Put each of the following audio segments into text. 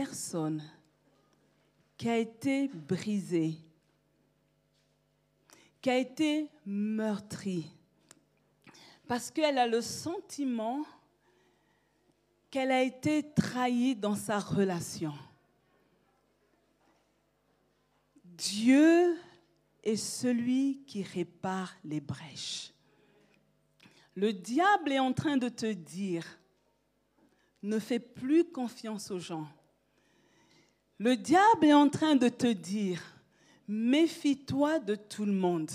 personne qui a été brisée, qui a été meurtrie, parce qu'elle a le sentiment qu'elle a été trahie dans sa relation. Dieu est celui qui répare les brèches. Le diable est en train de te dire, ne fais plus confiance aux gens. Le diable est en train de te dire, méfie-toi de tout le monde.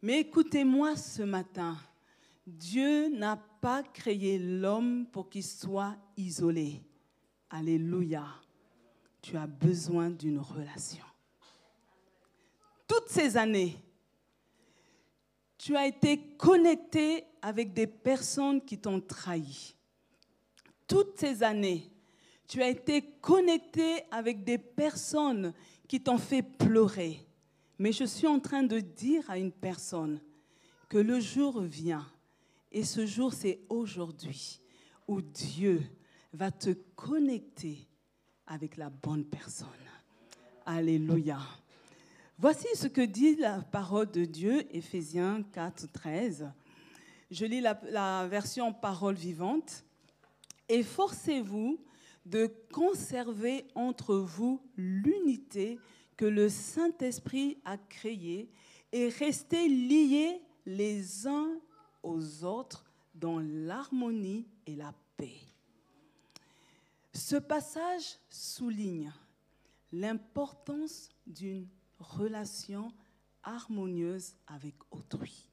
Mais écoutez-moi ce matin, Dieu n'a pas créé l'homme pour qu'il soit isolé. Alléluia. Tu as besoin d'une relation. Toutes ces années, tu as été connecté avec des personnes qui t'ont trahi. Toutes ces années, tu as été connecté avec des personnes qui t'ont fait pleurer. Mais je suis en train de dire à une personne que le jour vient, et ce jour c'est aujourd'hui, où Dieu va te connecter avec la bonne personne. Alléluia. Voici ce que dit la parole de Dieu, Éphésiens 4, 13. Je lis la, la version parole vivante. Efforcez-vous de conserver entre vous l'unité que le Saint-Esprit a créée et restez liés les uns aux autres dans l'harmonie et la paix. Ce passage souligne l'importance d'une relation harmonieuse avec autrui.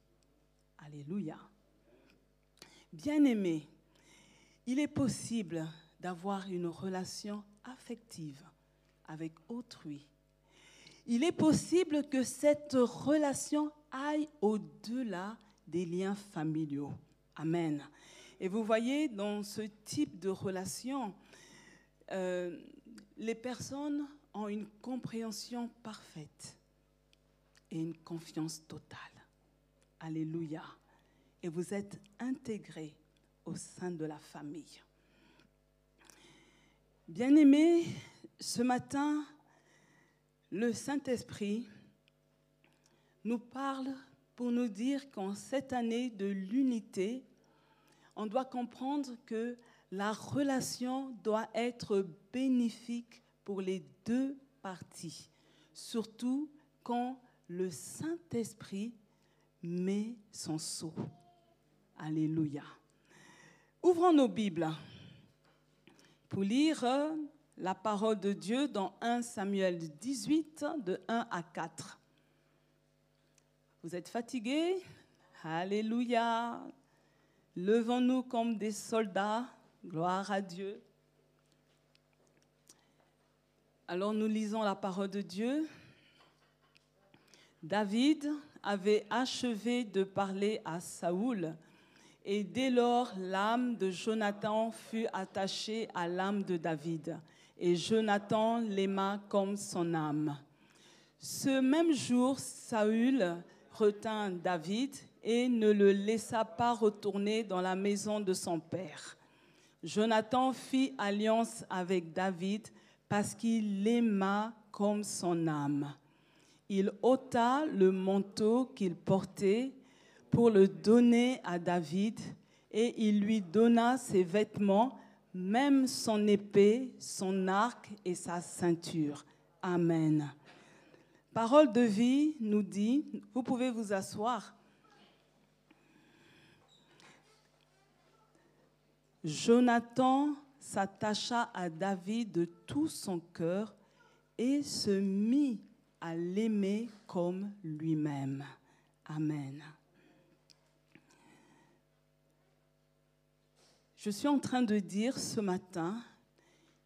Alléluia. Bien-aimé, il est possible d'avoir une relation affective avec autrui. Il est possible que cette relation aille au-delà des liens familiaux. Amen. Et vous voyez, dans ce type de relation, euh, les personnes ont une compréhension parfaite et une confiance totale. Alléluia. Et vous êtes intégrés au sein de la famille. Bien-aimés, ce matin, le Saint-Esprit nous parle pour nous dire qu'en cette année de l'unité, on doit comprendre que la relation doit être bénéfique pour les deux parties, surtout quand le Saint-Esprit met son sceau. Alléluia. Ouvrons nos Bibles pour lire la parole de Dieu dans 1 Samuel 18, de 1 à 4. Vous êtes fatigués? Alléluia. Levons-nous comme des soldats. Gloire à Dieu. Alors nous lisons la parole de Dieu. David avait achevé de parler à Saoul et dès lors l'âme de Jonathan fut attachée à l'âme de David et Jonathan l'aima comme son âme. Ce même jour, Saül retint David et ne le laissa pas retourner dans la maison de son père. Jonathan fit alliance avec David parce qu'il l'aima comme son âme. Il ôta le manteau qu'il portait pour le donner à David et il lui donna ses vêtements, même son épée, son arc et sa ceinture. Amen. Parole de vie nous dit, vous pouvez vous asseoir. Jonathan s'attacha à David de tout son cœur et se mit à l'aimer comme lui-même. Amen. Je suis en train de dire ce matin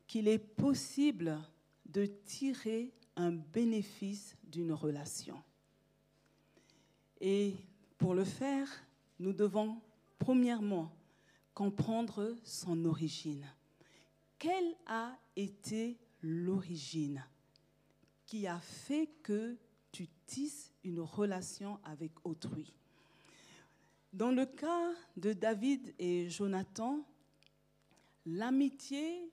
qu'il est possible de tirer un bénéfice d'une relation. Et pour le faire, nous devons premièrement comprendre son origine. Quelle a été l'origine qui a fait que tu tisses une relation avec autrui? Dans le cas de David et Jonathan, l'amitié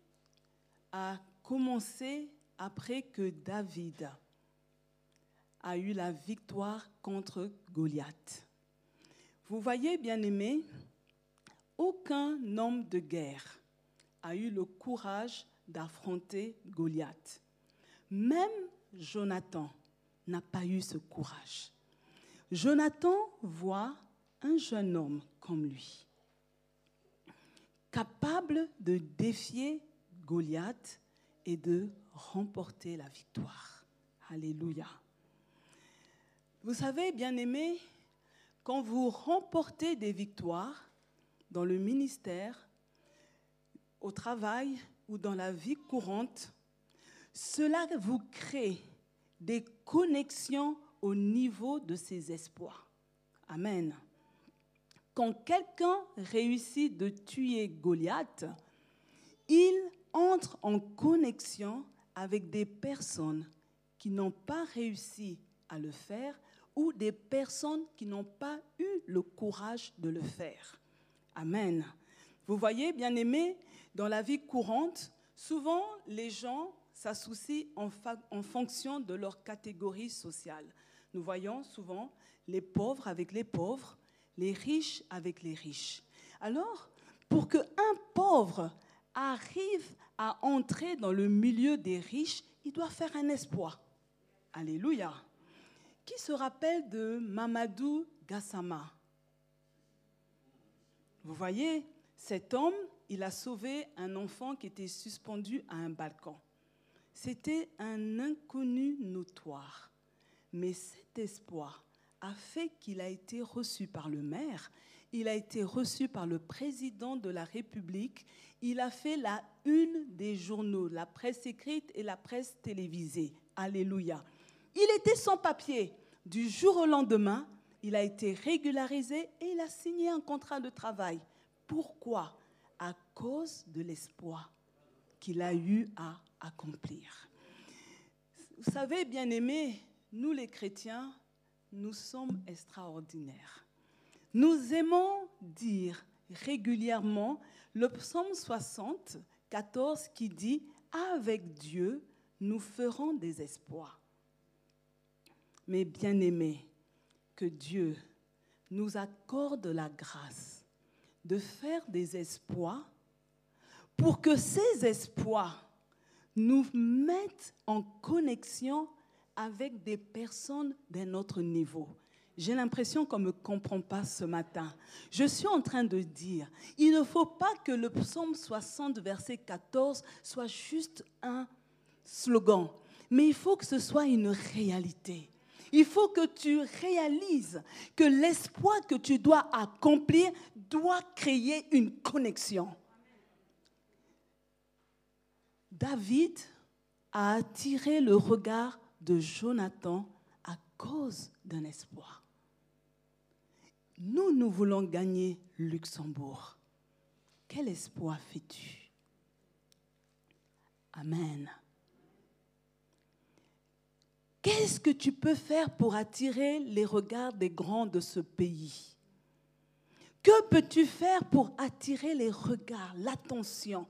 a commencé après que David a eu la victoire contre Goliath. Vous voyez, bien aimé, aucun homme de guerre a eu le courage d'affronter Goliath. Même Jonathan n'a pas eu ce courage. Jonathan voit un jeune homme comme lui, capable de défier Goliath et de remporter la victoire. Alléluia. Vous savez, bien aimé, quand vous remportez des victoires dans le ministère, au travail ou dans la vie courante, cela vous crée des connexions au niveau de ses espoirs. Amen. Quand quelqu'un réussit de tuer Goliath, il entre en connexion avec des personnes qui n'ont pas réussi à le faire ou des personnes qui n'ont pas eu le courage de le faire. Amen. Vous voyez, bien aimé, dans la vie courante, souvent les gens s'associent en, en, fonction de leur catégorie sociale. Nous voyons souvent les pauvres avec les pauvres, les riches avec les riches. Alors, pour qu'un pauvre arrive à entrer dans le milieu des riches, il doit faire un espoir. Alléluia. Qui se rappelle de Mamadou Gassama? Vous voyez, cet homme, il a sauvé un enfant qui était suspendu à un balcon. C'était un inconnu notoire. Mais cet espoir a fait qu'il a été reçu par le maire, il a été reçu par le président de la République, il a fait la une des journaux, la presse écrite et la presse télévisée. Alléluia. Il était sans papier. Du jour au lendemain, il a été régularisé et il a signé un contrat de travail. Pourquoi? À cause de l'espoir qu'il a eu à accomplir. Vous savez, bien aimés, nous les chrétiens, nous sommes extraordinaires. Nous aimons dire régulièrement le psaume 60, 14 qui dit Avec Dieu, nous ferons des espoirs. Mais bien aimés, que Dieu nous accorde la grâce de faire des espoirs pour que ces espoirs nous mettent en connexion avec des personnes d'un autre niveau. J'ai l'impression qu'on ne me comprend pas ce matin. Je suis en train de dire, il ne faut pas que le psaume 60, verset 14, soit juste un slogan, mais il faut que ce soit une réalité. Il faut que tu réalises que l'espoir que tu dois accomplir doit créer une connexion. David a attiré le regard de Jonathan à cause d'un espoir. Nous, nous voulons gagner Luxembourg. Quel espoir fais-tu? Amen. Qu'est-ce que tu peux faire pour attirer les regards des grands de ce pays? Que peux-tu faire pour attirer les regards, l'attention?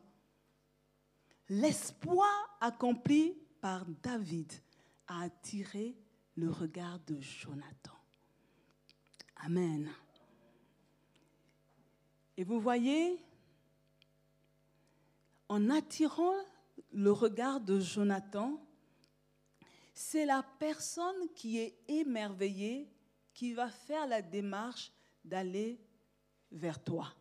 L'espoir accompli par David a le regard de Jonathan. Amen. Et vous voyez, en attirant le regard de Jonathan, c'est la personne qui est émerveillée qui va faire la démarche d'aller vers toi.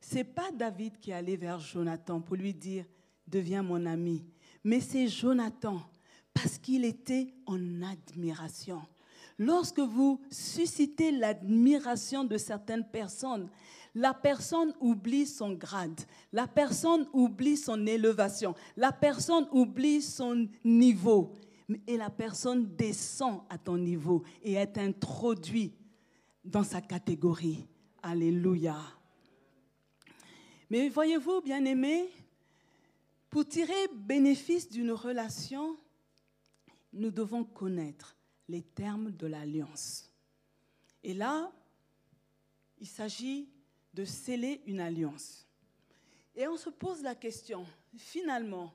C'est pas David qui est allé vers Jonathan pour lui dire deviens mon ami, mais c'est Jonathan parce qu'il était en admiration. Lorsque vous suscitez l'admiration de certaines personnes, la personne oublie son grade, la personne oublie son élévation, la personne oublie son niveau et la personne descend à ton niveau et est introduite dans sa catégorie. Alléluia. Mais voyez-vous, bien aimé, pour tirer bénéfice d'une relation, nous devons connaître les termes de l'alliance. Et là, il s'agit de sceller une alliance. Et on se pose la question, finalement,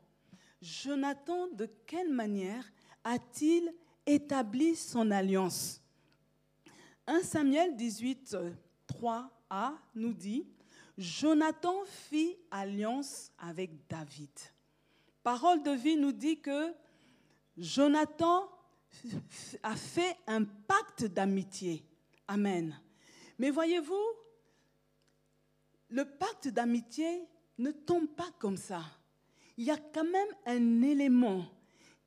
Jonathan, de quelle manière a-t-il établi son alliance? 1 Samuel 18, 3a nous dit, Jonathan fit alliance avec David. Parole de vie nous dit que Jonathan a fait un pacte d'amitié. Amen. Mais voyez-vous, le pacte d'amitié ne tombe pas comme ça. Il y a quand même un élément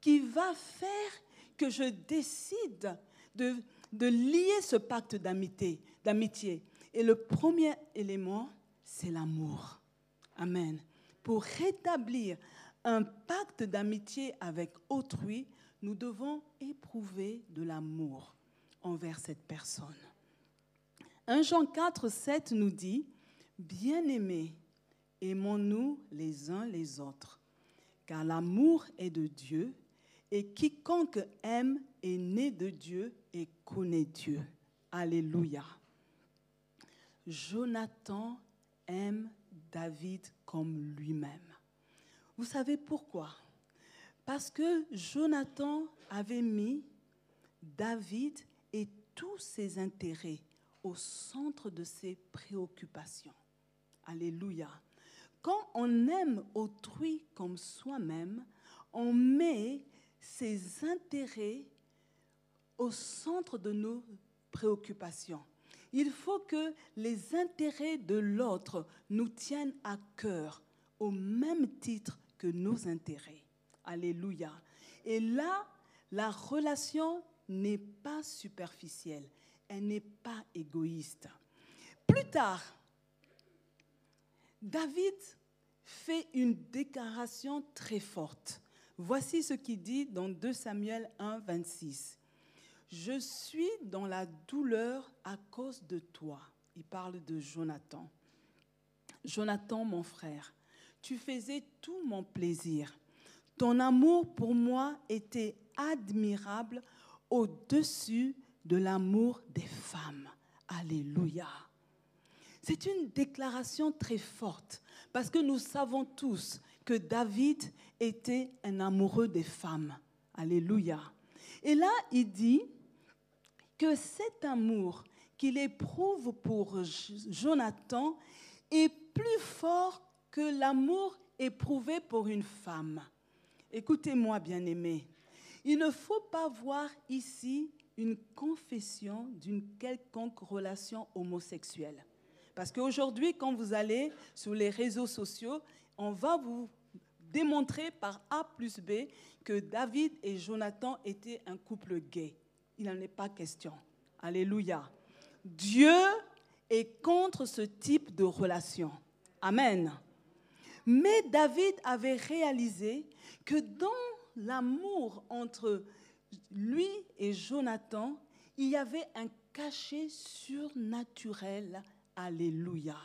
qui va faire que je décide de, de lier ce pacte d'amitié. Et le premier élément, c'est l'amour. Amen. Pour rétablir un pacte d'amitié avec autrui, nous devons éprouver de l'amour envers cette personne. 1 Jean 4, 7 nous dit, Bien-aimés, aimons-nous les uns les autres, car l'amour est de Dieu, et quiconque aime est né de Dieu et connaît Dieu. Alléluia. Jonathan aime David comme lui-même. Vous savez pourquoi? Parce que Jonathan avait mis David et tous ses intérêts au centre de ses préoccupations. Alléluia. Quand on aime autrui comme soi-même, on met ses intérêts au centre de nos préoccupations. Il faut que les intérêts de l'autre nous tiennent à cœur au même titre nos intérêts. Alléluia. Et là, la relation n'est pas superficielle, elle n'est pas égoïste. Plus tard, David fait une déclaration très forte. Voici ce qu'il dit dans 2 Samuel 1, 26. Je suis dans la douleur à cause de toi. Il parle de Jonathan. Jonathan, mon frère, tu faisais tout mon plaisir. Ton amour pour moi était admirable au-dessus de l'amour des femmes. Alléluia. C'est une déclaration très forte parce que nous savons tous que David était un amoureux des femmes. Alléluia. Et là, il dit, que cet amour qu'il éprouve pour Jonathan est plus fort que l'amour éprouvé pour une femme. Écoutez-moi, bien-aimés, il ne faut pas voir ici une confession d'une quelconque relation homosexuelle. Parce qu'aujourd'hui, quand vous allez sur les réseaux sociaux, on va vous démontrer par A plus B que David et Jonathan étaient un couple gay il n'en est pas question. Alléluia. Dieu est contre ce type de relation. Amen. Mais David avait réalisé que dans l'amour entre lui et Jonathan, il y avait un cachet surnaturel. Alléluia.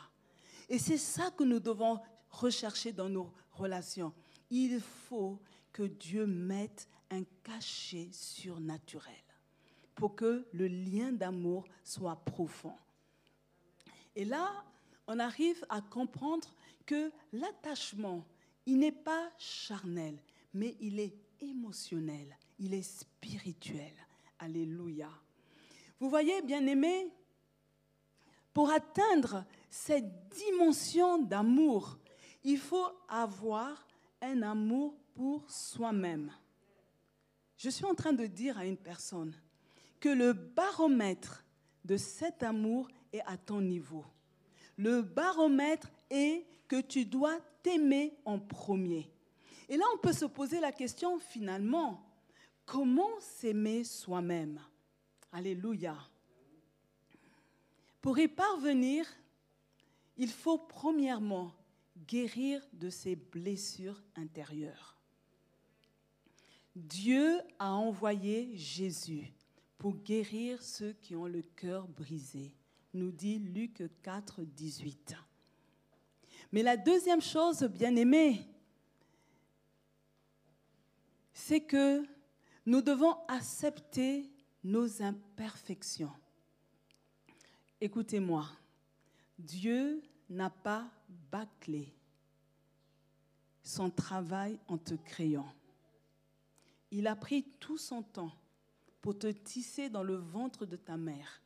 Et c'est ça que nous devons rechercher dans nos relations. Il faut que Dieu mette un cachet surnaturel pour que le lien d'amour soit profond. Et là, on arrive à comprendre que l'attachement, il n'est pas charnel, mais il est émotionnel, il est spirituel. Alléluia. Vous voyez, bien aimé, pour atteindre cette dimension d'amour, il faut avoir un amour pour soi-même. Je suis en train de dire à une personne, que le baromètre de cet amour est à ton niveau. Le baromètre est que tu dois t'aimer en premier. Et là, on peut se poser la question finalement, comment s'aimer soi-même? Alléluia. Pour y parvenir, il faut premièrement guérir de ses blessures intérieures. Dieu a envoyé Jésus pour guérir ceux qui ont le cœur brisé, nous dit Luc 4, 18. Mais la deuxième chose, bien aimée, c'est que nous devons accepter nos imperfections. Écoutez-moi, Dieu n'a pas bâclé son travail en te créant. Il a pris tout son temps pour te tisser dans le ventre de ta mère.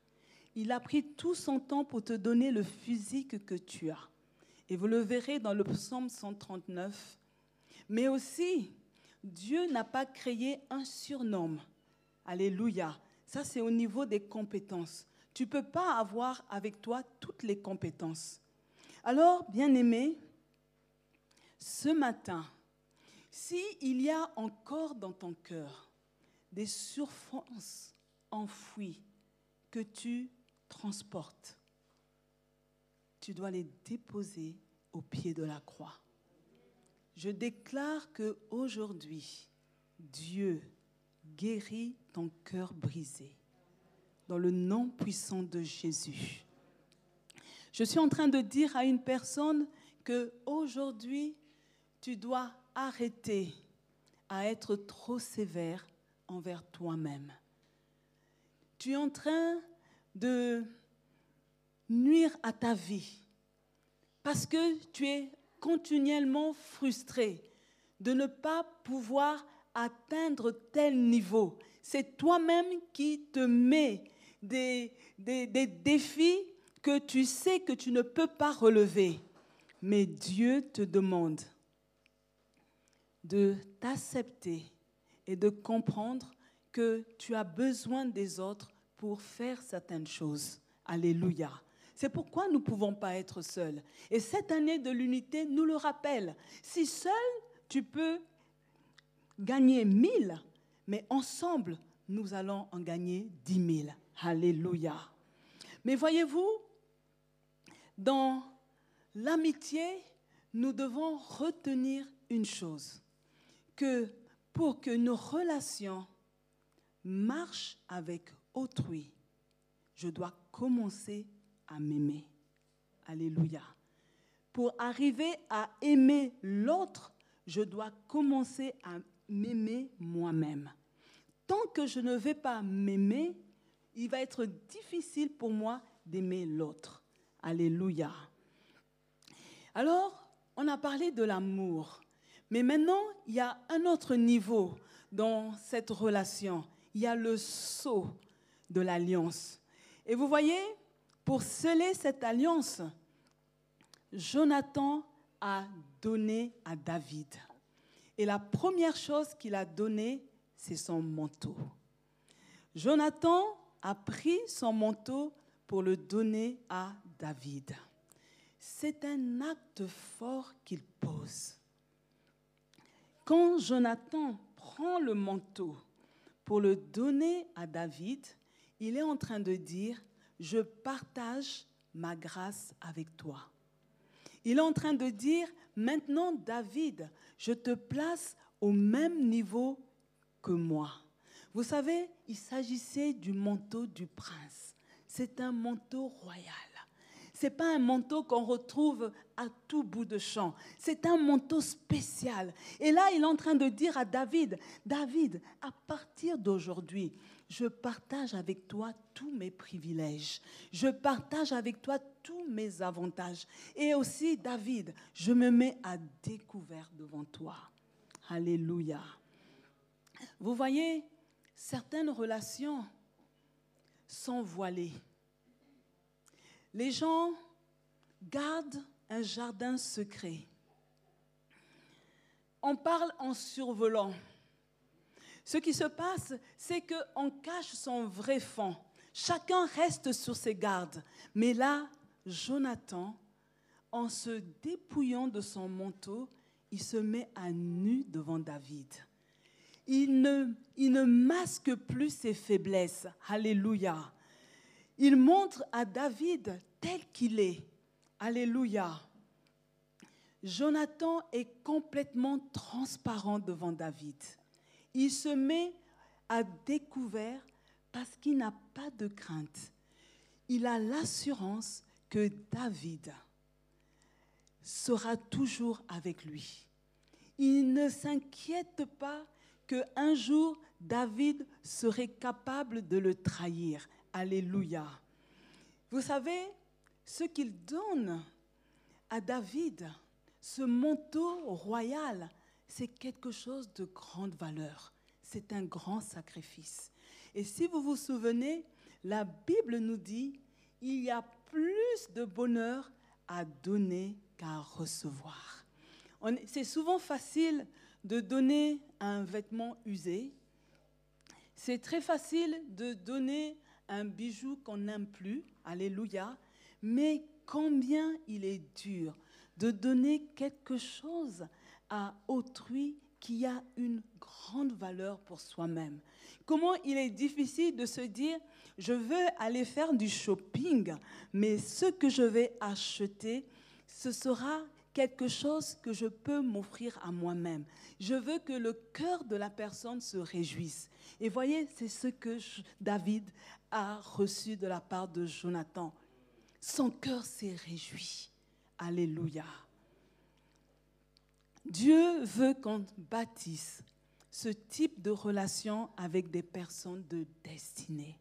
Il a pris tout son temps pour te donner le physique que tu as. Et vous le verrez dans le psaume 139. Mais aussi, Dieu n'a pas créé un surnom. Alléluia. Ça, c'est au niveau des compétences. Tu ne peux pas avoir avec toi toutes les compétences. Alors, bien-aimé, ce matin, s'il y a encore dans ton cœur des souffrances enfouies que tu transportes, tu dois les déposer au pied de la croix. Je déclare que aujourd'hui, Dieu guérit ton cœur brisé dans le nom puissant de Jésus. Je suis en train de dire à une personne que aujourd'hui, tu dois arrêter à être trop sévère envers toi-même. Tu es en train de nuire à ta vie parce que tu es continuellement frustré de ne pas pouvoir atteindre tel niveau. C'est toi-même qui te mets des, des, des, défis que tu sais que tu ne peux pas relever. Mais Dieu te demande de t'accepter et de comprendre que tu as besoin des autres pour faire certaines choses. Alléluia. C'est pourquoi nous ne pouvons pas être seuls. Et cette année de l'unité nous le rappelle. Si seul tu peux gagner mille, mais ensemble, nous allons en gagner dix mille. Alléluia. Mais voyez-vous, dans l'amitié, nous devons retenir une chose que pour que nos relations marchent avec autrui, je dois commencer à m'aimer. Alléluia. Pour arriver à aimer l'autre, je dois commencer à m'aimer moi-même. Tant que je ne vais pas m'aimer, il va être difficile pour moi d'aimer l'autre. Alléluia. Alors, on a parlé de l'amour. Mais maintenant, il y a un autre niveau dans cette relation. Il y a le sceau de l'alliance. Et vous voyez, pour sceller cette alliance, Jonathan a donné à David. Et la première chose qu'il a donnée, c'est son manteau. Jonathan a pris son manteau pour le donner à David. C'est un acte fort qu'il pose. Quand Jonathan prend le manteau pour le donner à David, il est en train de dire, je partage ma grâce avec toi. Il est en train de dire, maintenant David, je te place au même niveau que moi. Vous savez, il s'agissait du manteau du prince. C'est un manteau royal. Ce n'est pas un manteau qu'on retrouve à tout bout de champ. C'est un manteau spécial. Et là, il est en train de dire à David, David, à partir d'aujourd'hui, je partage avec toi tous mes privilèges. Je partage avec toi tous mes avantages. Et aussi, David, je me mets à découvert devant toi. Alléluia. Vous voyez, certaines relations sont voilées les gens gardent un jardin secret. On parle en survolant. Ce qui se passe, c'est qu'on cache son vrai fond. Chacun reste sur ses gardes. Mais là, Jonathan, en se dépouillant de son manteau, il se met à nu devant David. Il ne, il ne masque plus ses faiblesses. Alléluia. Il montre à David tel qu'il est. Alléluia. Jonathan est complètement transparent devant David. Il se met à découvert parce qu'il n'a pas de crainte. Il a l'assurance que David sera toujours avec lui. Il ne s'inquiète pas qu'un jour David serait capable de le trahir. Alléluia. Vous savez, ce qu'il donne à David ce manteau royal, c'est quelque chose de grande valeur. C'est un grand sacrifice. Et si vous vous souvenez, la Bible nous dit, il y a plus de bonheur à donner qu'à recevoir. C'est souvent facile de donner un vêtement usé. C'est très facile de donner un bijou qu'on n'aime plus. Alléluia. Mais combien il est dur de donner quelque chose à autrui qui a une grande valeur pour soi-même. Comment il est difficile de se dire, je veux aller faire du shopping, mais ce que je vais acheter, ce sera quelque chose que je peux m'offrir à moi-même. Je veux que le cœur de la personne se réjouisse. Et voyez, c'est ce que David a reçu de la part de Jonathan. Son cœur s'est réjoui. Alléluia. Dieu veut qu'on bâtisse ce type de relation avec des personnes de destinée.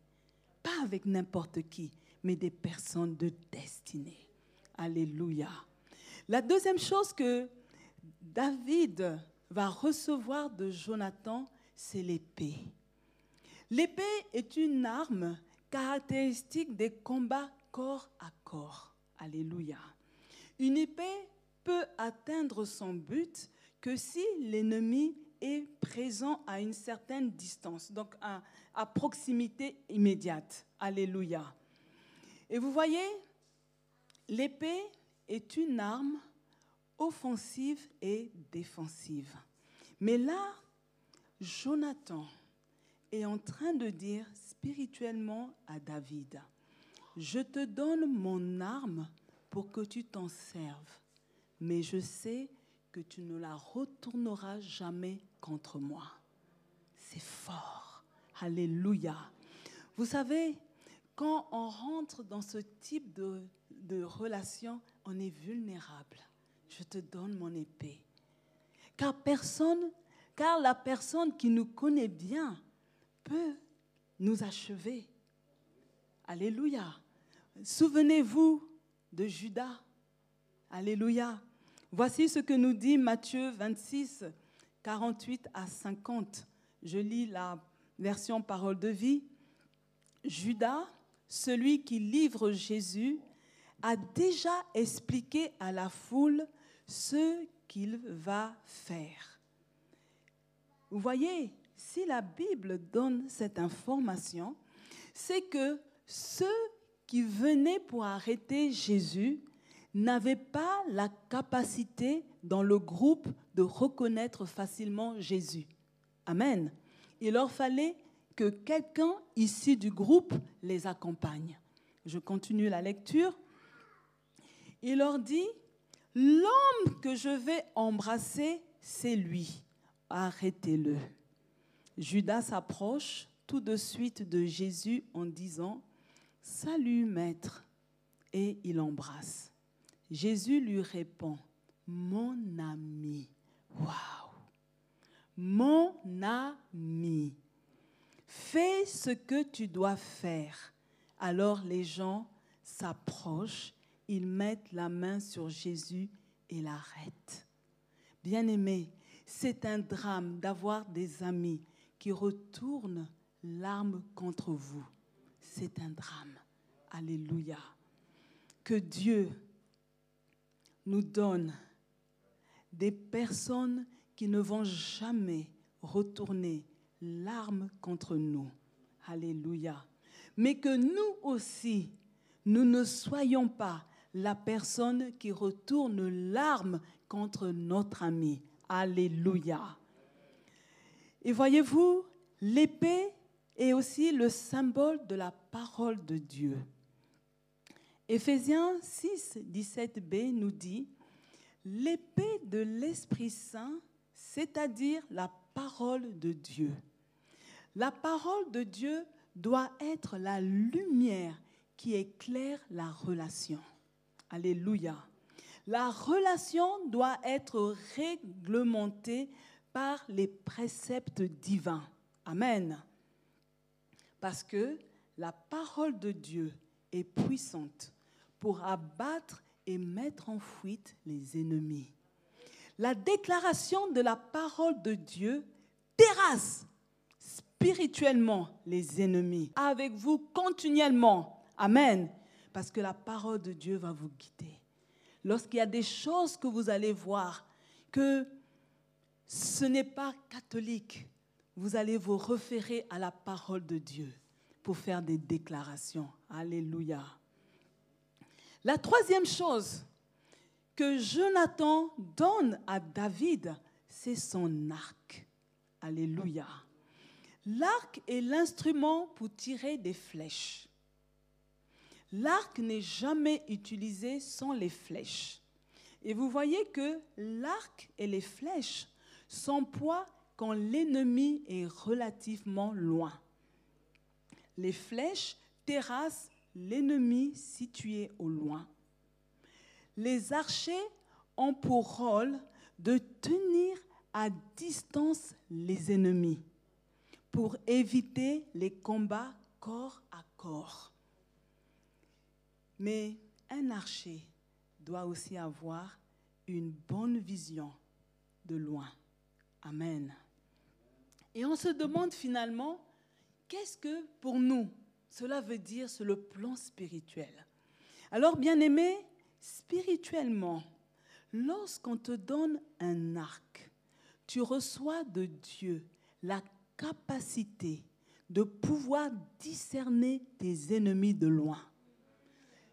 Pas avec n'importe qui, mais des personnes de destinée. Alléluia. La deuxième chose que David va recevoir de Jonathan, c'est l'épée. L'épée est une arme caractéristique des combats corps à corps. Alléluia. Une épée peut atteindre son but que si l'ennemi est présent à une certaine distance, donc à, proximité immédiate. Alléluia. Et vous voyez, l'épée est une arme offensive et défensive. Mais là, Jonathan est en train de dire spirituellement à David, je te donne mon arme pour que tu t'en serves mais je sais que tu ne la retourneras jamais contre moi. C'est fort. Alléluia. Vous savez, quand on rentre dans ce type de, relation, on est vulnérable. Je te donne mon épée. Car personne, car la personne qui nous connaît bien peut nous achever. Alléluia. Souvenez-vous de Judas. Alléluia. Voici ce que nous dit Matthieu 26, 48 à 50. Je lis la version parole de vie. Judas, celui qui livre Jésus, a déjà expliqué à la foule ce qu'il va faire. Vous voyez, si la Bible donne cette information, c'est que ceux qui venaient pour arrêter Jésus n'avaient pas la capacité dans le groupe de reconnaître facilement Jésus. Amen. Il leur fallait que quelqu'un ici du groupe les accompagne. Je continue la lecture. Il leur dit, l'homme que je vais embrasser, c'est lui. Arrêtez-le. Judas s'approche tout de suite de Jésus en disant, Salut maître, et il embrasse. Jésus lui répond, mon ami, waouh, mon ami, fais ce que tu dois faire. Alors les gens s'approchent, ils mettent la main sur Jésus et l'arrêtent. Bien-aimé, c'est un drame d'avoir des amis qui retournent l'arme contre vous. C'est un drame. Alléluia. Que Dieu nous donne des personnes qui ne vont jamais retourner l'arme contre nous. Alléluia. Mais que nous aussi, nous ne soyons pas la personne qui retourne l'arme contre notre ami. Alléluia. Et voyez-vous, l'épée est aussi le symbole de la parole de Dieu. Éphésiens 6, 17b nous dit, l'épée de l'Esprit Saint, c'est-à-dire la parole de Dieu. La parole de Dieu doit être la lumière qui éclaire la relation. Alléluia. La relation doit être réglementée par les préceptes divins. Amen. Parce que la parole de Dieu est puissante pour abattre et mettre en fuite les ennemis. la déclaration de la parole de Dieu terrasse spirituellement les ennemis. Avec vous continuellement. Amen. Parce que la parole de Dieu va vous guider. Lorsqu'il y a des choses que vous allez voir, que ce n'est pas catholique, vous allez vous référer à la parole de Dieu pour faire des déclarations. Alléluia. La troisième chose que Jonathan donne à David, c'est son arc. Alléluia. L'arc est l'instrument pour tirer des flèches. L'arc n'est jamais utilisé sans les flèches. Et vous voyez que l'arc et les flèches s'emploient quand l'ennemi est relativement loin. Les flèches terrassent l'ennemi situé au loin. Les archers ont pour rôle de tenir à distance les ennemis pour éviter les combats corps à corps. Mais un archer doit aussi avoir une bonne vision de loin. Amen. Et on se demande finalement, qu'est-ce que pour nous cela veut dire sur le plan spirituel Alors, bien aimé, spirituellement, lorsqu'on te donne un arc, tu reçois de Dieu la capacité de pouvoir discerner tes ennemis de loin.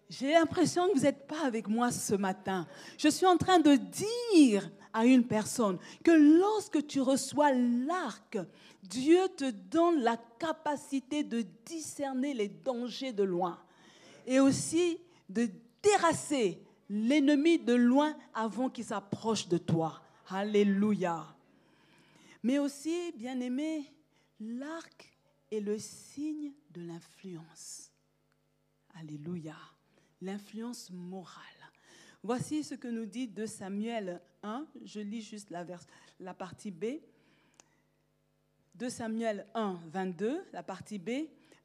J'ai l'impression que vous n'êtes pas avec moi ce matin. Je suis en train de dire à une personne que lorsque tu reçois l'arc, Dieu te donne la capacité de discerner les dangers de loin et aussi de terrasser l'ennemi de loin avant qu'il s'approche de toi. Alléluia. Mais aussi, bien aimé, l'arc est le signe de l'influence. Alléluia. L'influence morale. Voici ce que nous dit de Samuel 1. Je lis juste la, la partie B. De Samuel 1, 22, la partie B.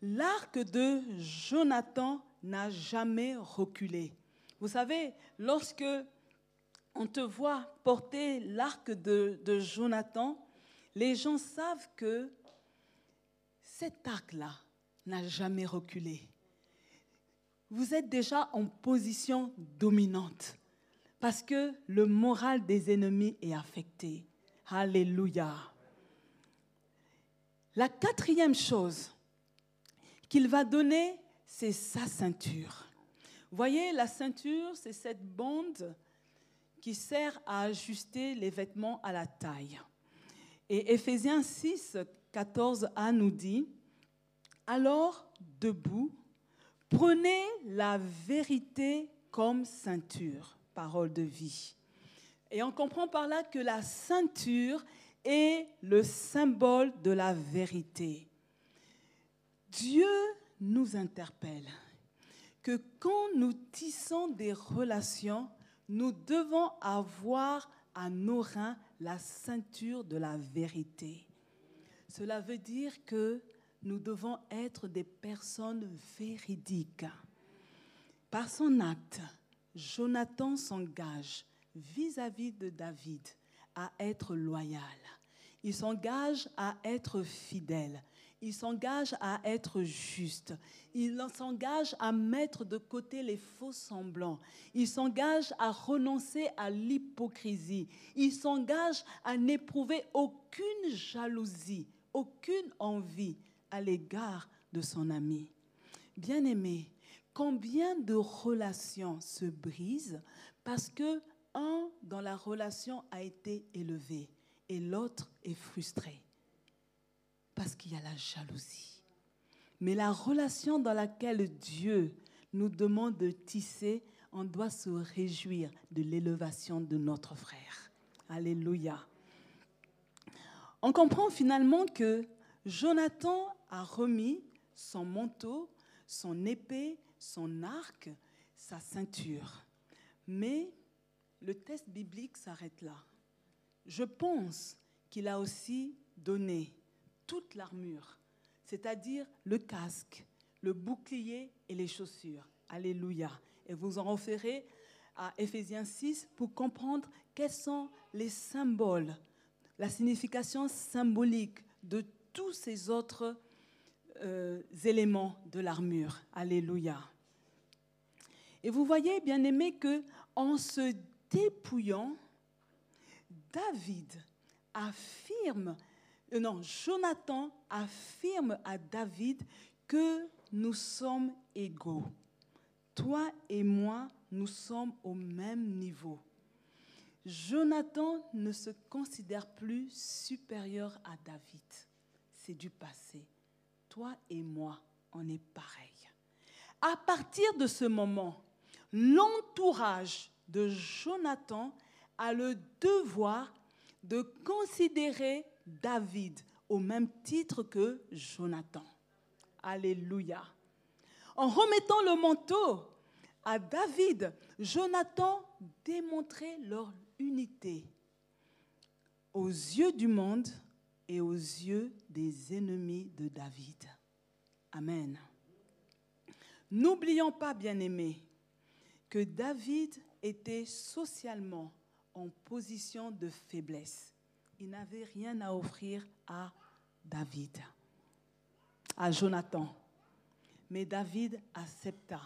L'arc de Jonathan n'a jamais reculé. Vous savez, lorsque on te voit porter l'arc de, de Jonathan, les gens savent que cet arc-là n'a jamais reculé. Vous êtes déjà en position dominante parce que le moral des ennemis est affecté. Alléluia. La quatrième chose qu'il va donner, c'est sa ceinture. Voyez, la ceinture, c'est cette bande qui sert à ajuster les vêtements à la taille. Et Éphésiens 6, 14a nous dit, Alors, debout, prenez la vérité comme ceinture, parole de vie. Et on comprend par là que la ceinture est le symbole de la vérité. Dieu nous interpelle que quand nous tissons des relations, nous devons avoir à nos reins la ceinture de la vérité. Cela veut dire que nous devons être des personnes véridiques. Par son acte, Jonathan s'engage vis-à-vis de David à être loyal. Il s'engage à être fidèle. Il s'engage à être juste. Il s'engage à mettre de côté les faux semblants. Il s'engage à renoncer à l'hypocrisie. Il s'engage à n'éprouver aucune jalousie, aucune envie à l'égard de son ami. Bien-aimé, combien de relations se brisent parce que un dans la relation a été élevé et l'autre est frustré parce qu'il y a la jalousie. Mais la relation dans laquelle Dieu nous demande de tisser, on doit se réjouir de l'élévation de notre frère. Alléluia. On comprend finalement que Jonathan a remis son manteau, son épée, son arc, sa ceinture. Mais le test biblique s'arrête là. Je pense qu'il a aussi donné toute l'armure, c'est-à-dire le casque, le bouclier et les chaussures. Alléluia. Et vous en referez à Éphésiens 6 pour comprendre quels sont les symboles, la signification symbolique de tous ces autres euh, éléments de l'armure. Alléluia. Et vous voyez, bien aimé, que en se dépouillant, David affirme, euh, non, Jonathan affirme à David que nous sommes égaux. Toi et moi, nous sommes au même niveau. Jonathan ne se considère plus supérieur à David. C'est du passé. Toi et moi, on est pareil. À partir de ce moment, l'entourage de Jonathan a le devoir de considérer David au même titre que Jonathan. Alléluia. En remettant le manteau à David, Jonathan démontrait leur unité aux yeux du monde et aux yeux des ennemis de David. Amen. N'oublions pas, bien-aimés, que David était socialement en position de faiblesse. Il n'avait rien à offrir à David, à Jonathan. Mais David accepta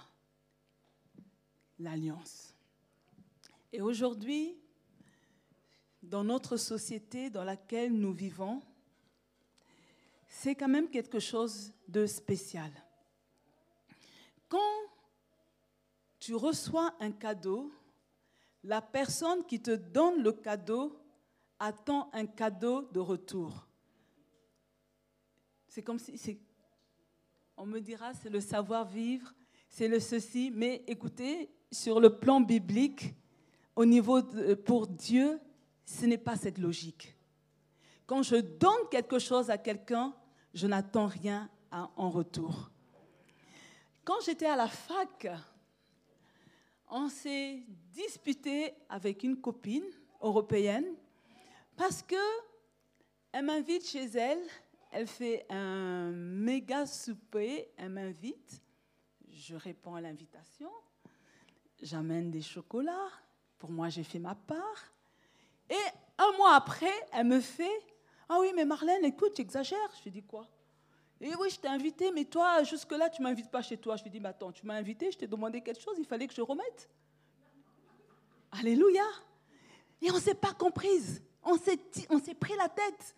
l'alliance. Et aujourd'hui, dans notre société dans laquelle nous vivons, c'est quand même quelque chose de spécial. Quand tu reçois un cadeau, la personne qui te donne le cadeau attend un cadeau de retour. C'est comme si, on me dira, c'est le savoir-vivre, c'est le ceci, mais écoutez, sur le plan biblique, au niveau pour Dieu, ce n'est pas cette logique. Quand je donne quelque chose à quelqu'un, je n'attends rien en retour. Quand j'étais à la fac, on s'est disputé avec une copine européenne parce que elle m'invite chez elle, elle fait un méga souper, elle m'invite, je réponds à l'invitation, j'amène des chocolats, pour moi j'ai fait ma part, et un mois après, elle me fait Ah oui, mais Marlène, écoute, tu exagères. Je dis quoi? Et oui, je t'ai invité, mais toi, jusque-là, tu ne m'invites pas chez toi. Je lui dis Mais attends, tu m'as invité, je t'ai demandé quelque chose, il fallait que je remette. Alléluia. Et on ne s'est pas comprise. On s'est, on s'est pris la tête.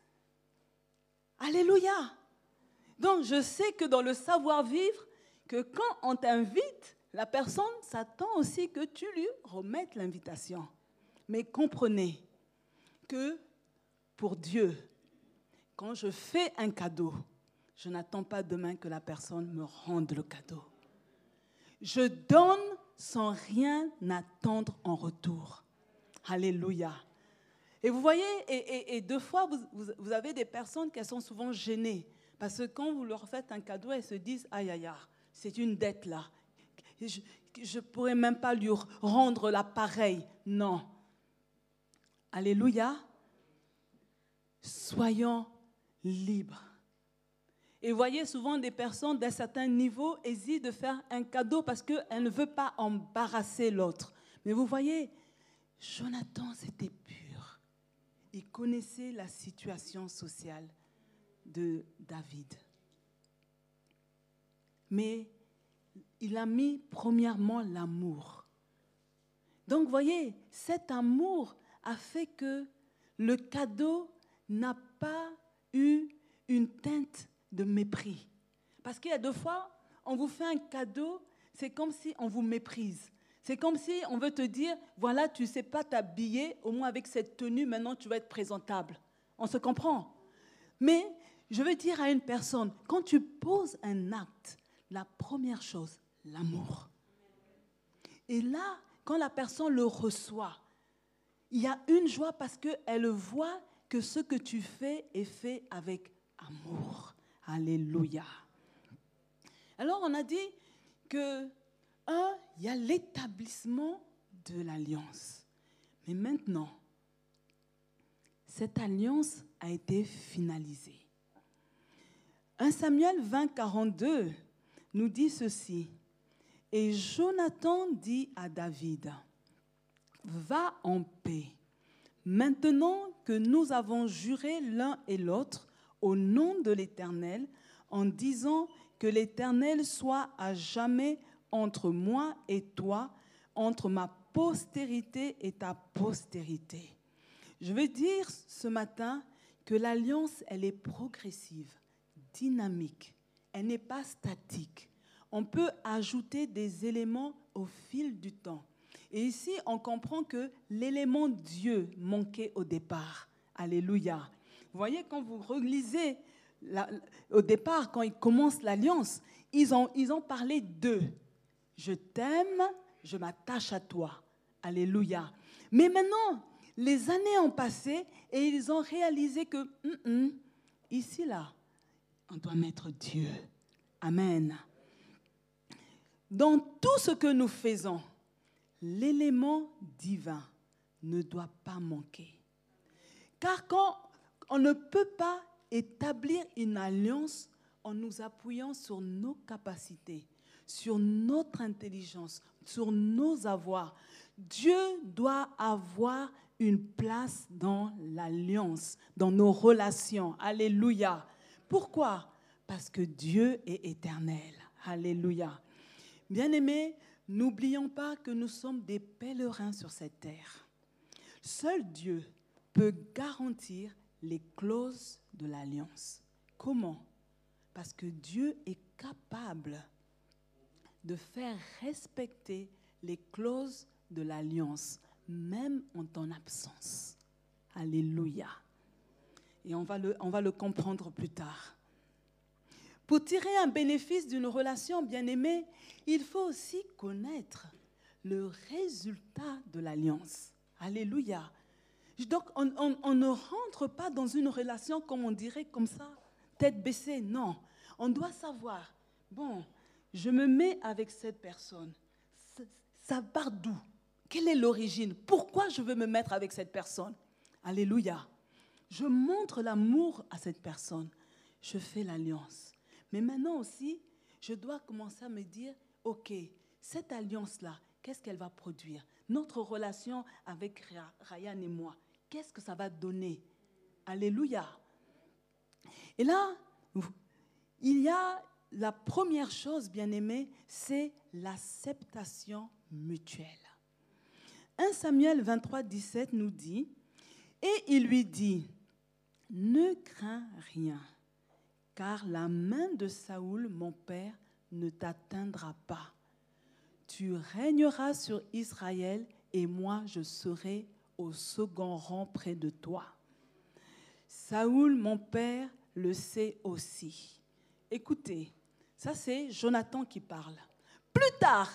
Alléluia. Donc, je sais que dans le savoir-vivre, que quand on t'invite, la personne s'attend aussi que tu lui remettes l'invitation. Mais comprenez, que pour Dieu, quand je fais un cadeau, je n'attends pas demain que la personne me rende le cadeau. Je donne sans rien attendre en retour. Alléluia. Et vous voyez, et, deux fois, vous, avez des personnes qui sont souvent gênées. Parce que quand vous leur faites un cadeau, elles se disent, aïe, aïe, aïe, c'est une dette là. Je ne pourrais même pas lui rendre l'appareil. Non. Alléluia. Soyons libres. Et voyez souvent des personnes d'un certain niveau hésitent de faire un cadeau parce qu'elle ne veut pas embarrasser l'autre. Mais vous voyez, Jonathan, c'était pur. Il connaissait la situation sociale de David. Mais il a mis premièrement l'amour. Donc, voyez, cet amour a fait que le cadeau n'a pas eu une teinte de mépris. Parce qu'il y a deux fois, on vous fait un cadeau, c'est comme si on vous méprise. C'est comme si on veut te dire, voilà, tu ne sais pas t'habiller, au moins avec cette tenue, maintenant tu vas être présentable. On se comprend? Mais je veux dire à une personne, quand tu poses un acte, la première chose, l'amour. Et là, quand la personne le reçoit, il y a une joie parce qu'elle voit que ce que tu fais est fait avec amour. Alléluia. Alors on a dit que, un, il y a l'établissement de l'alliance. Mais maintenant, cette alliance a été finalisée. 1 Samuel 20, 42 nous dit ceci. Et Jonathan dit à David, va en paix. Maintenant que nous avons juré l'un et l'autre au nom de l'Éternel, en disant que l'Éternel soit à jamais entre moi et toi, entre ma postérité et ta postérité. Je veux dire ce matin que l'alliance, elle est progressive, dynamique, elle n'est pas statique. On peut ajouter des éléments au fil du temps. Et ici, on comprend que l'élément Dieu manquait au départ. Alléluia. Vous voyez, quand vous relisez au départ, quand ils commencent l'alliance, ils ont, ils ont parlé d'eux. Je t'aime, je m'attache à toi. Alléluia. Mais maintenant, les années ont passé et ils ont réalisé que ici, là, on doit mettre Dieu. Amen. Dans tout ce que nous faisons, l'élément divin ne doit pas manquer. Car quand on ne peut pas établir une alliance en nous appuyant sur nos capacités, sur notre intelligence, sur nos avoirs. Dieu doit avoir une place dans l'alliance, dans nos relations. Alléluia. Pourquoi? Parce que Dieu est éternel. Alléluia. Bien-aimés, n'oublions pas que nous sommes des pèlerins sur cette terre. Seul Dieu peut garantir les clauses de l'alliance. Comment? Parce que Dieu est capable de faire respecter les clauses de l'alliance, même en ton absence. Alléluia. Et on va le, on va le comprendre plus tard. Pour tirer un bénéfice d'une relation bien-aimée, il faut aussi connaître le résultat de l'alliance. Alléluia. Donc, on, ne rentre pas dans une relation comme on dirait comme ça, tête baissée. Non, on doit savoir, bon, je me mets avec cette personne. Ça, part d'où? Quelle est l'origine? Pourquoi je veux me mettre avec cette personne? Alléluia. Je montre l'amour à cette personne. Je fais l'alliance. Mais maintenant aussi, je dois commencer à me dire, OK, cette alliance-là, qu'est-ce qu'elle va produire? Notre relation avec Ryan et moi, qu'est-ce que ça va donner? Alléluia. Et là, il y a la première chose, bien aimée, c'est l'acceptation mutuelle. 1 Samuel 23, 17 nous dit, et il lui dit, ne crains rien, car la main de Saoul, mon père, ne t'atteindra pas. Tu régneras sur Israël et moi je serai au second rang près de toi. Saoul, mon père, le sait aussi. Écoutez, ça c'est Jonathan qui parle. Plus tard,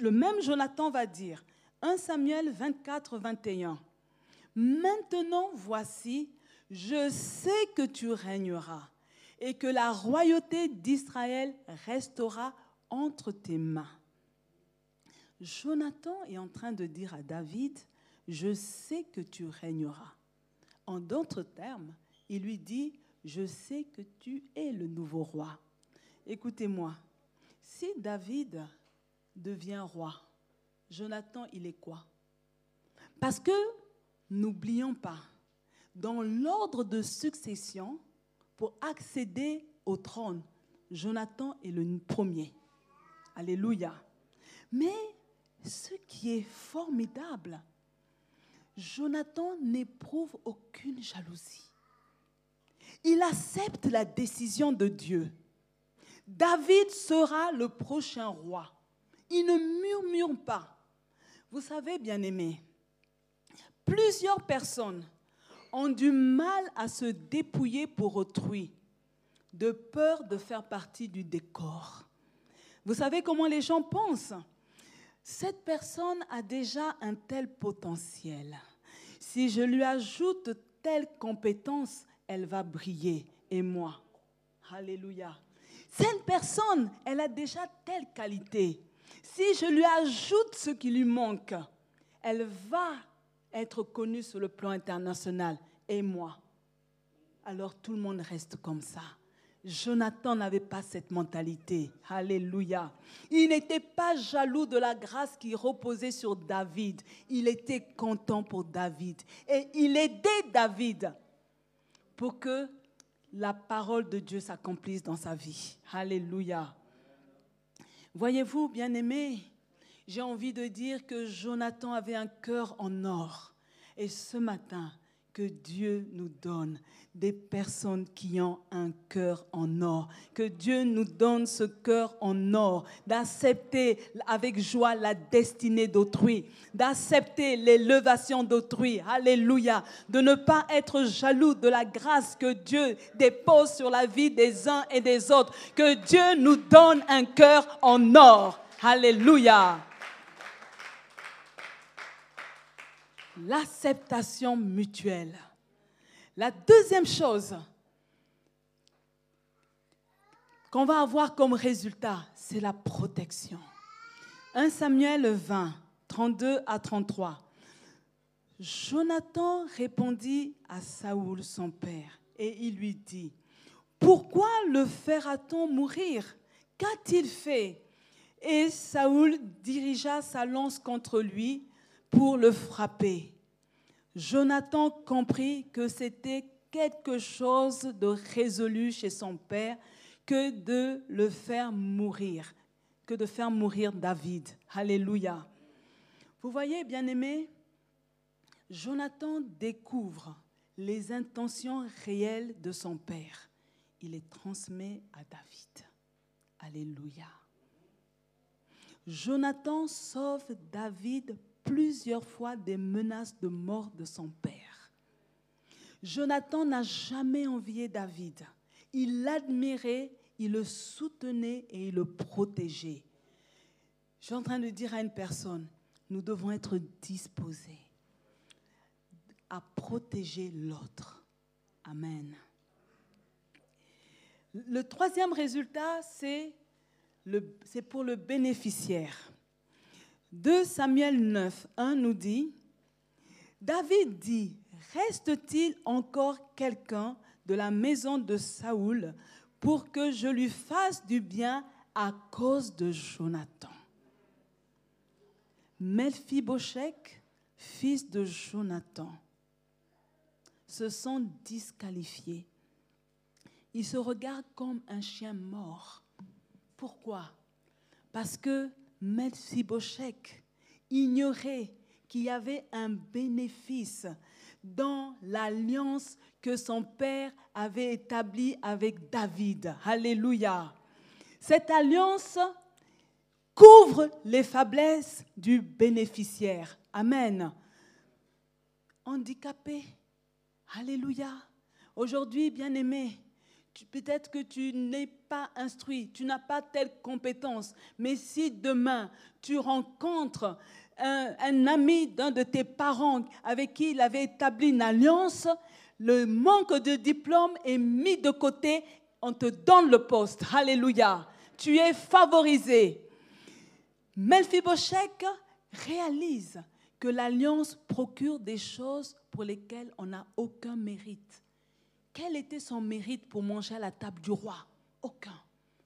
le même Jonathan va dire, 1 Samuel 24, 21, Maintenant voici, je sais que tu régneras et que la royauté d'Israël restera entre tes mains. Jonathan est en train de dire à David, je sais que tu régneras. En d'autres termes, il lui dit, je sais que tu es le nouveau roi. Écoutez-moi, si David devient roi, Jonathan, il est quoi? Parce que, n'oublions pas, dans l'ordre de succession, pour accéder au trône, Jonathan est le premier. Alléluia. Mais ce qui est formidable, Jonathan n'éprouve aucune jalousie. Il accepte la décision de Dieu. David sera le prochain roi. Il ne murmure pas. Vous savez, bien aimé, plusieurs personnes ont du mal à se dépouiller pour autrui, de peur de faire partie du décor. Vous savez comment les gens pensent? Cette personne a déjà un tel potentiel. Si je lui ajoute telle compétence, elle va briller. Et moi, Alléluia. Cette personne, elle a déjà telle qualité. Si je lui ajoute ce qui lui manque, elle va être connue sur le plan international. Et moi, alors tout le monde reste comme ça. Jonathan n'avait pas cette mentalité. Alléluia. Il n'était pas jaloux de la grâce qui reposait sur David. Il était content pour David. Et il aidait David pour que la parole de Dieu s'accomplisse dans sa vie. Alléluia. Voyez-vous, bien-aimés, j'ai envie de dire que Jonathan avait un cœur en or. Et ce matin, que Dieu nous donne des personnes qui ont un cœur en or. Que Dieu nous donne ce cœur en or, d'accepter avec joie la destinée d'autrui, d'accepter l'élévation d'autrui. Alléluia. De ne pas être jaloux de la grâce que Dieu dépose sur la vie des uns et des autres. Que Dieu nous donne un cœur en or. Alléluia. L'acceptation mutuelle. La deuxième chose qu'on va avoir comme résultat, c'est la protection. 1 Samuel 20, 32 à 33. Jonathan répondit à Saoul, son père, et il lui dit, Pourquoi le fera-t-on mourir? Qu'a-t-il fait? Et Saoul dirigea sa lance contre lui pour le frapper. Jonathan comprit que c'était quelque chose de résolu chez son père que de le faire mourir, que de faire mourir David. Alléluia. Vous voyez, bien-aimés, Jonathan découvre les intentions réelles de son père. Il les transmet à David. Alléluia. Jonathan sauve David plusieurs fois des menaces de mort de son père. Jonathan n'a jamais envié David. Il l'admirait, il le soutenait et il le protégeait. Je suis en train de dire à une personne, nous devons être disposés à protéger l'autre. Amen. Le troisième résultat, c'est pour le bénéficiaire. 2 Samuel 9, 1 nous dit, David dit, reste-t-il encore quelqu'un de la maison de Saoul pour que je lui fasse du bien à cause de Jonathan? Melphibosheth, fils de Jonathan, se sent disqualifié. Il se regarde comme un chien mort. Pourquoi? Parce que Mephibosheth ignorait qu'il y avait un bénéfice dans l'alliance que son père avait établie avec David. Alléluia. Cette alliance couvre les faiblesses du bénéficiaire. Amen. Handicapé. Alléluia. Aujourd'hui, bien-aimé, peut-être que tu n'es pas instruit, tu n'as pas telle compétence, mais si demain tu rencontres un, ami d'un de tes parents avec qui il avait établi une alliance, le manque de diplôme est mis de côté, on te donne le poste. Alléluia. Tu es favorisé. Melphibosheth réalise que l'alliance procure des choses pour lesquelles on n'a aucun mérite. Quel était son mérite pour manger à la table du roi? Aucun.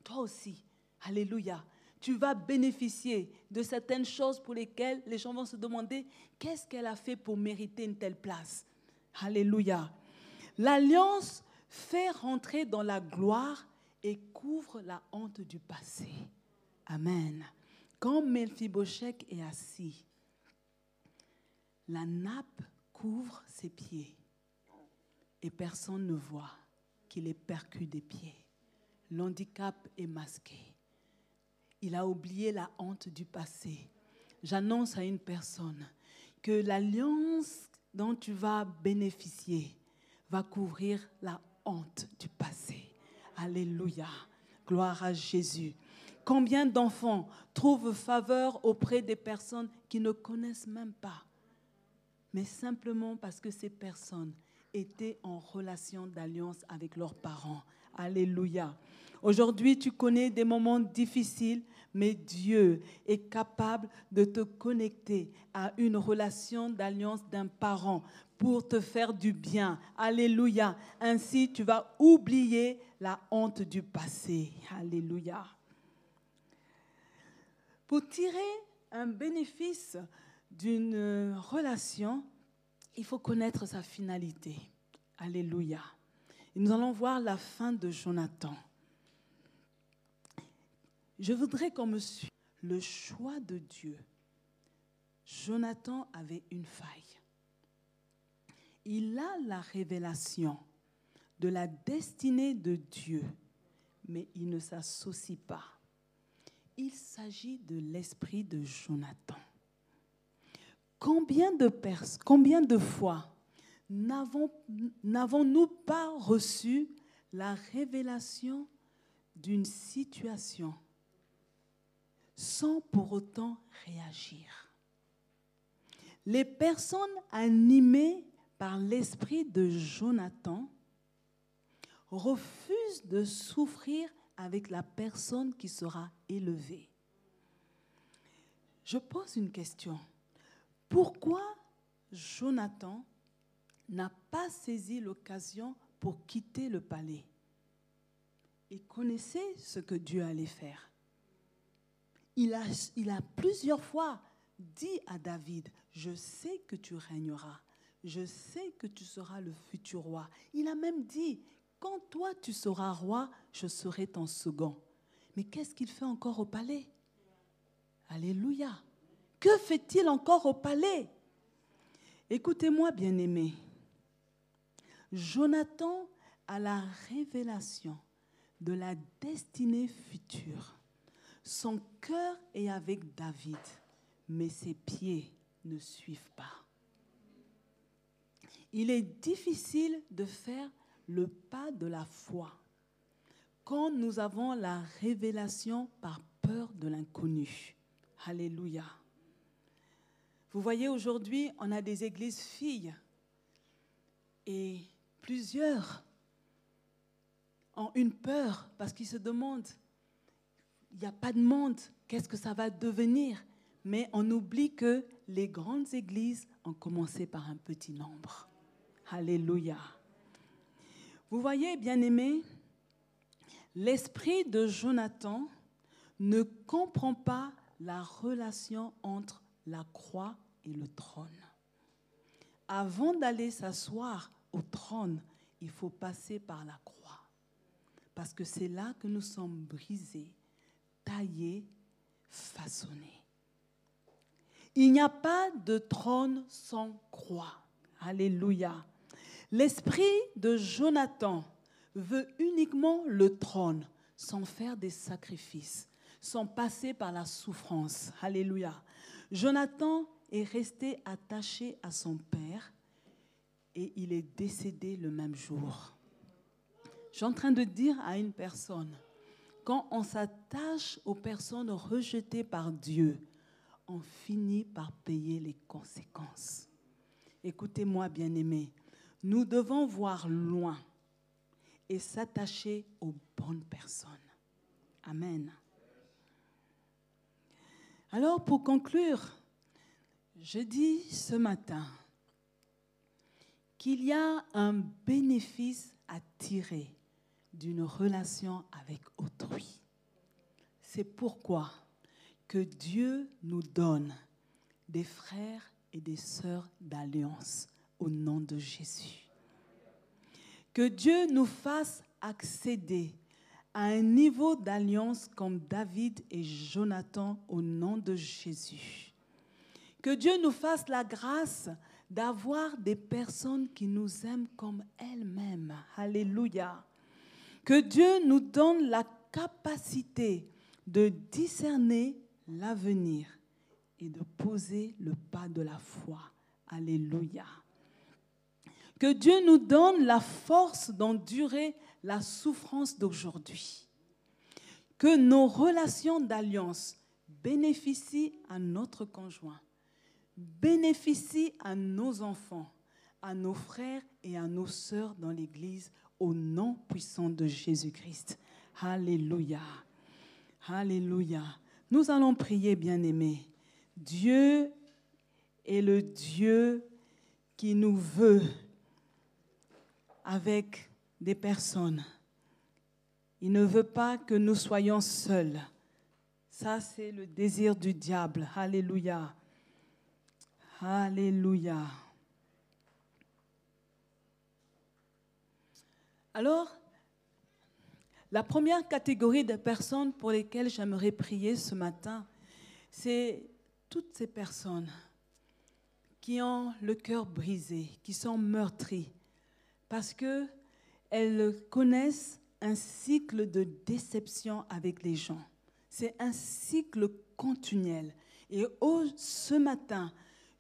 Toi aussi. Alléluia. Tu vas bénéficier de certaines choses pour lesquelles les gens vont se demander qu'est-ce qu'elle a fait pour mériter une telle place? Alléluia. L'alliance fait rentrer dans la gloire et couvre la honte du passé. Amen. Quand Melphibosheth est assis, la nappe couvre ses pieds et personne ne voit qu'il est percu des pieds. L'handicap est masqué. Il a oublié la honte du passé. J'annonce à une personne que l'alliance dont tu vas bénéficier va couvrir la honte du passé. Alléluia. Gloire à Jésus. Combien d'enfants trouvent faveur auprès des personnes qui ne connaissent même pas, mais simplement parce que ces personnes étaient en relation d'alliance avec leurs parents. Alléluia. Aujourd'hui, tu connais des moments difficiles, mais Dieu est capable de te connecter à une relation d'alliance d'un parent pour te faire du bien. Alléluia. Ainsi, tu vas oublier la honte du passé. Alléluia. Pour tirer un bénéfice d'une relation, il faut connaître sa finalité. Alléluia. Nous allons voir la fin de Jonathan. Je voudrais qu'on me suive. Le choix de Dieu. Jonathan avait une faille. Il a la révélation de la destinée de Dieu, mais il ne s'associe pas. Il s'agit de l'esprit de Jonathan. Combien de, combien de fois n'avons-nous pas reçu la révélation d'une situation sans pour autant réagir? Les personnes animées par l'esprit de Jonathan refusent de souffrir avec la personne qui sera élevée. Je pose une question. Pourquoi Jonathan n'a pas saisi l'occasion pour quitter le palais Il connaissait ce que Dieu allait faire? Il a, plusieurs fois dit à David, je sais que tu régneras, je sais que tu seras le futur roi. Il a même dit, quand toi tu seras roi, je serai ton second. Mais qu'est-ce qu'il fait encore au palais? Alléluia. Que fait-il encore au palais? Écoutez-moi, bien-aimés. Jonathan a la révélation de la destinée future. Son cœur est avec David, mais ses pieds ne suivent pas. Il est difficile de faire le pas de la foi quand nous avons la révélation par peur de l'inconnu. Alléluia. Vous voyez, aujourd'hui, on a des églises filles et plusieurs ont une peur parce qu'ils se demandent, il n'y a pas de monde, qu'est-ce que ça va devenir? Mais on oublie que les grandes églises ont commencé par un petit nombre. Alléluia. Vous voyez, bien-aimés, l'esprit de Jonathan ne comprend pas la relation entre la croix et le trône. Avant d'aller s'asseoir au trône, il faut passer par la croix. Parce que c'est là que nous sommes brisés, taillés, façonnés. Il n'y a pas de trône sans croix. Alléluia. L'esprit de Jonathan veut uniquement le trône sans faire des sacrifices, sans passer par la souffrance. Alléluia. Jonathan est resté attaché à son père et il est décédé le même jour. Je en train de dire à une personne, quand on s'attache aux personnes rejetées par Dieu, on finit par payer les conséquences. Écoutez-moi, bien-aimés, nous devons voir loin et s'attacher aux bonnes personnes. Amen. Alors, pour conclure, je dis ce matin qu'il y a un bénéfice à tirer d'une relation avec autrui. C'est pourquoi que Dieu nous donne des frères et des sœurs d'alliance au nom de Jésus. Que Dieu nous fasse accéder à un niveau d'alliance comme David et Jonathan au nom de Jésus. Que Dieu nous fasse la grâce d'avoir des personnes qui nous aiment comme elles-mêmes. Alléluia. Que Dieu nous donne la capacité de discerner l'avenir et de poser le pas de la foi. Alléluia. Que Dieu nous donne la force d'endurer la souffrance d'aujourd'hui. Que nos relations d'alliance bénéficient à notre conjoint, bénéficient à nos enfants, à nos frères et à nos sœurs dans l'Église au nom puissant de Jésus-Christ. Alléluia. Alléluia. Nous allons prier, bien-aimés. Dieu est le Dieu qui nous veut avec des personnes. Il ne veut pas que nous soyons seuls. Ça, c'est le désir du diable. Alléluia. Alléluia. Alors, la première catégorie de personnes pour lesquelles j'aimerais prier ce matin, c'est toutes ces personnes qui ont le cœur brisé, qui sont meurtries, parce qu'elles connaissent un cycle de déception avec les gens. C'est un cycle continuel. Et ce matin,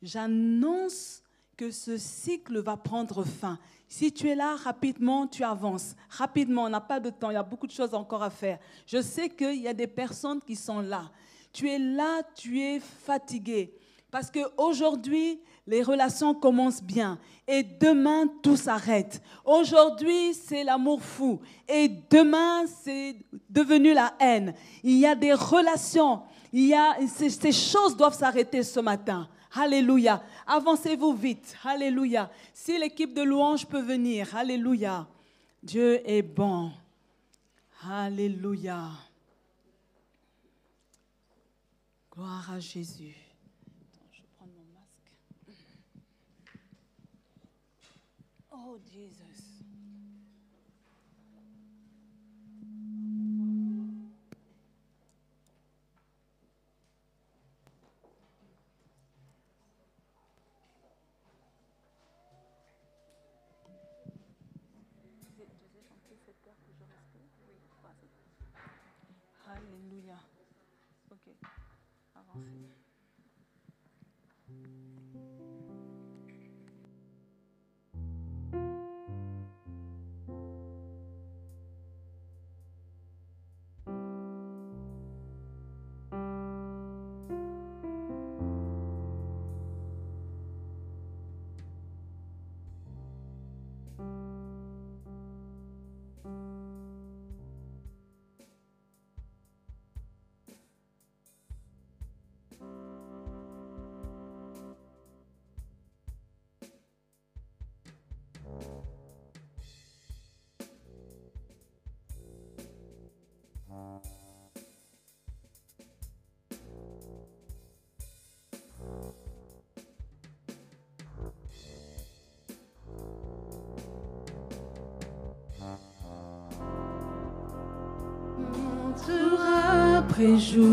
j'annonce que ce cycle va prendre fin. Si tu es là, rapidement, tu avances. Rapidement, on n'a pas de temps, il y a beaucoup de choses encore à faire. Je sais qu'il y a des personnes qui sont là. Tu es là, tu es fatigué. Parce qu'aujourd'hui, les relations commencent bien. Et demain, tout s'arrête. Aujourd'hui, c'est l'amour fou. Et demain, c'est devenu la haine. Il y a des relations. Il y a, ces choses doivent s'arrêter ce matin. Alléluia. Avancez-vous vite. Alléluia. Si l'équipe de louange peut venir. Alléluia. Dieu est bon. Alléluia. Gloire à Jésus. Je vais prendre mon masque. Oh Jésus. Après jour,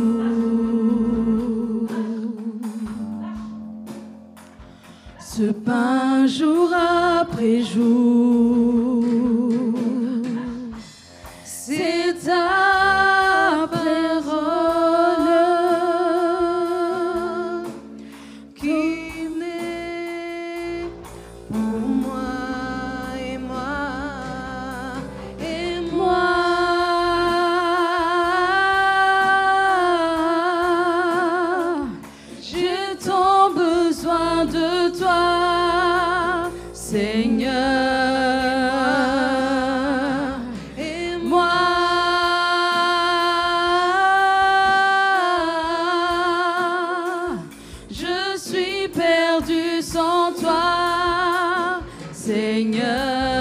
ce pain suis perdu sans toi, Seigneur.